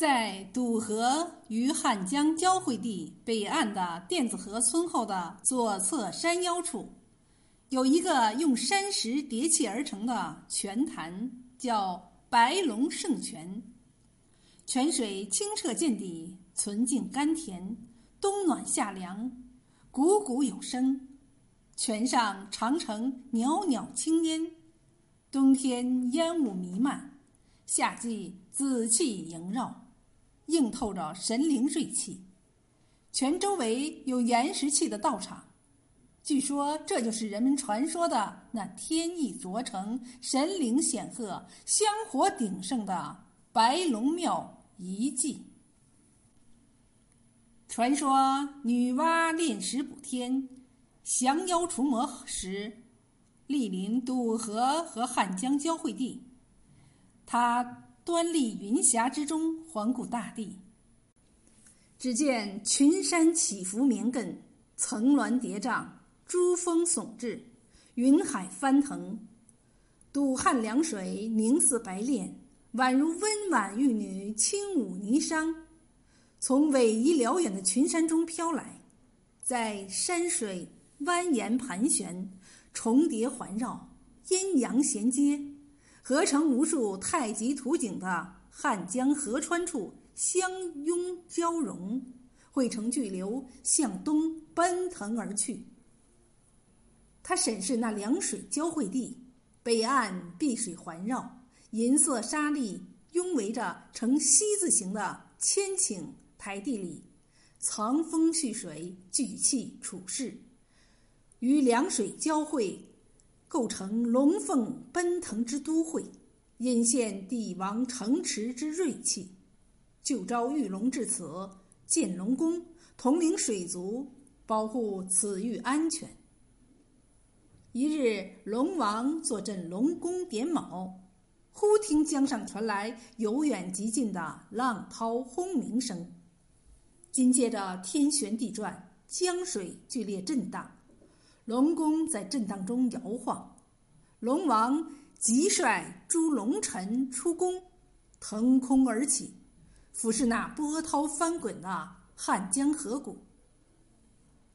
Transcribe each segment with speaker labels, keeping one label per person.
Speaker 1: 在堵河与汉江交汇地北岸的电子河村后的左侧山腰处，有一个用山石叠砌而成的泉潭，叫白龙圣泉。泉水清澈见底，纯净甘甜，冬暖夏凉，汩汩有声。泉上常呈袅袅青烟，冬天烟雾弥漫，夏季紫气萦绕。映透着神灵锐气，泉周围有岩石砌的道场，据说这就是人们传说的那天意卓成、神灵显赫、香火鼎盛的白龙庙遗迹。传说女娲炼石补天、降妖除魔时，莅临渡河和汉江交汇地，她。端立云霞之中，环顾大地。只见群山起伏绵亘，层峦叠嶂，珠峰耸峙，云海翻腾。堵汉凉水凝似白练，宛如温婉玉女轻舞霓裳，从逶迤辽远的群山中飘来，在山水蜿蜒盘旋，重叠环绕，阴阳衔接。合成无数太极图景的汉江河川处相拥交融，汇成巨流向东奔腾而去。他审视那两水交汇地，北岸碧水环绕，银色沙砾拥围着呈西字形的千顷台地里，藏风蓄水，聚气处势，与两水交汇。构成龙凤奔腾之都会，引现帝王城池之锐气。就召玉龙至此，建龙宫，统领水族，保护此域安全。一日，龙王坐镇龙宫点卯，忽听江上传来由远及近的浪涛轰鸣声，紧接着天旋地转，江水剧烈震荡。龙宫在震荡中摇晃，龙王即率诸龙臣出宫，腾空而起，俯视那波涛翻滚的汉江河谷。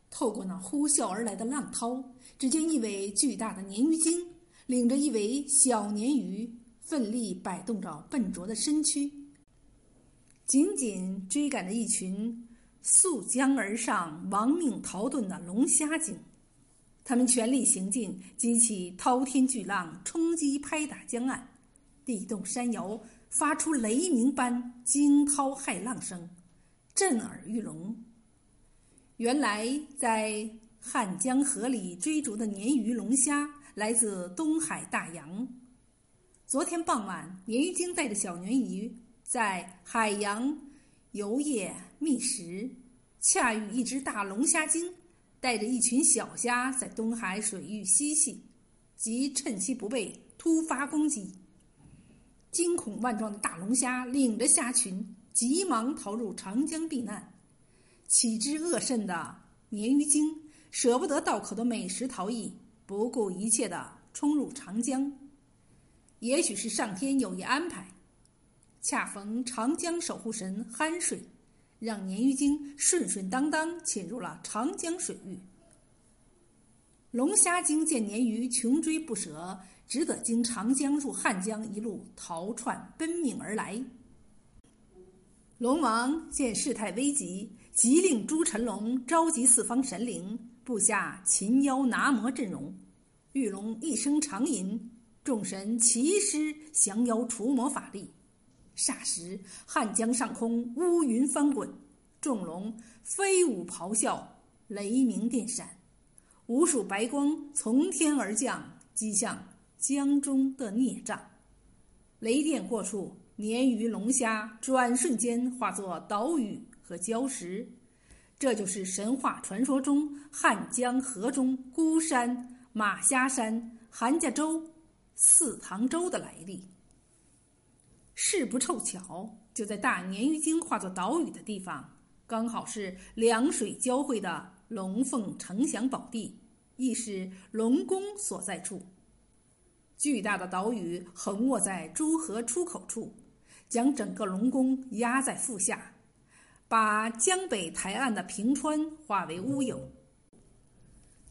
Speaker 1: 透过那呼啸而来的浪涛，只见一尾巨大的鲶鱼精领着一尾小鲶鱼，奋力摆动着笨拙的身躯，紧紧追赶着一群溯江而上、亡命逃遁的龙虾精。他们全力行进，激起滔天巨浪，冲击拍打江岸，地动山摇，发出雷鸣般惊涛骇浪声，震耳欲聋。原来在汉江河里追逐的鲶鱼、龙虾来自东海大洋。昨天傍晚，鲶鱼精带着小鲶鱼在海洋游曳觅食，恰遇一只大龙虾精。带着一群小虾在东海水域嬉戏，即趁其不备突发攻击。惊恐万状的大龙虾领着虾群，急忙逃入长江避难。岂知恶甚的鲶鱼精舍不得道口的美食逃逸，不顾一切地冲入长江。也许是上天有意安排，恰逢长江守护神酣睡。让鲶鱼精顺顺当当潜入了长江水域。龙虾精见鲶鱼穷追不舍，只得经长江入汉江，一路逃窜奔命而来。龙王见事态危急，急令诸神龙召集四方神灵，布下擒妖拿魔阵容。玉龙一声长吟，众神齐施降妖除魔法力。霎时，汉江上空乌云翻滚，众龙飞舞咆哮，雷鸣电闪，无数白光从天而降，击向江中的孽障。雷电过处，鲶鱼、龙虾转瞬间化作岛屿和礁石。这就是神话传说中汉江河中孤山、马虾山、韩家洲、四塘洲的来历。事不凑巧，就在大鲶鱼精化作岛屿的地方，刚好是两水交汇的龙凤呈祥宝地，亦是龙宫所在处。巨大的岛屿横卧在诸河出口处，将整个龙宫压在腹下，把江北台岸的平川化为乌有。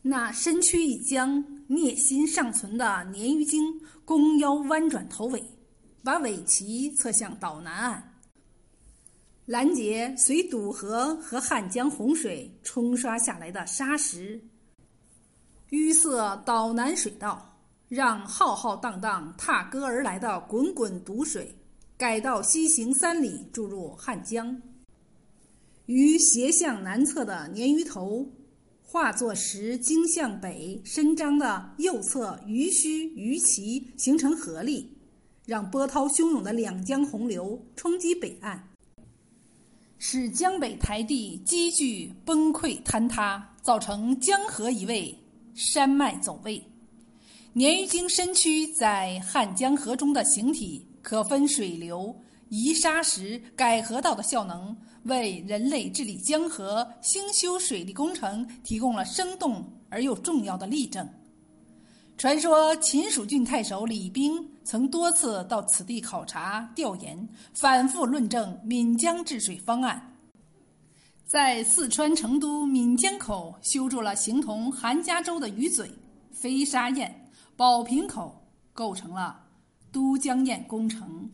Speaker 1: 那身躯一僵、孽心尚存的鲶鱼精弓腰弯转头尾，把尾鳍侧向岛南岸。拦截随堵河和汉江洪水冲刷下来的沙石，淤塞岛南水道，让浩浩荡荡踏歌而来的滚滚毒水，改道西行三里注入汉江。于斜向南侧的鲶鱼头，化作石经向北伸张的右侧鱼须鱼鳍形成合力，让波涛汹涌的两江洪流冲击北岸。使江北台地积聚崩溃坍塌，造成江河移位、山脉走位。鲶鱼精身躯在汉江河中的形体，可分水流、移沙石、改河道的效能，为人类治理江河、兴修水利工程提供了生动而又重要的例证。传说秦蜀郡太守李冰曾多次到此地考察调研，反复论证岷江治水方案。在四川成都岷江口修筑了形同韩家洲的鱼嘴、飞沙堰、宝瓶口，构成了都江堰工程。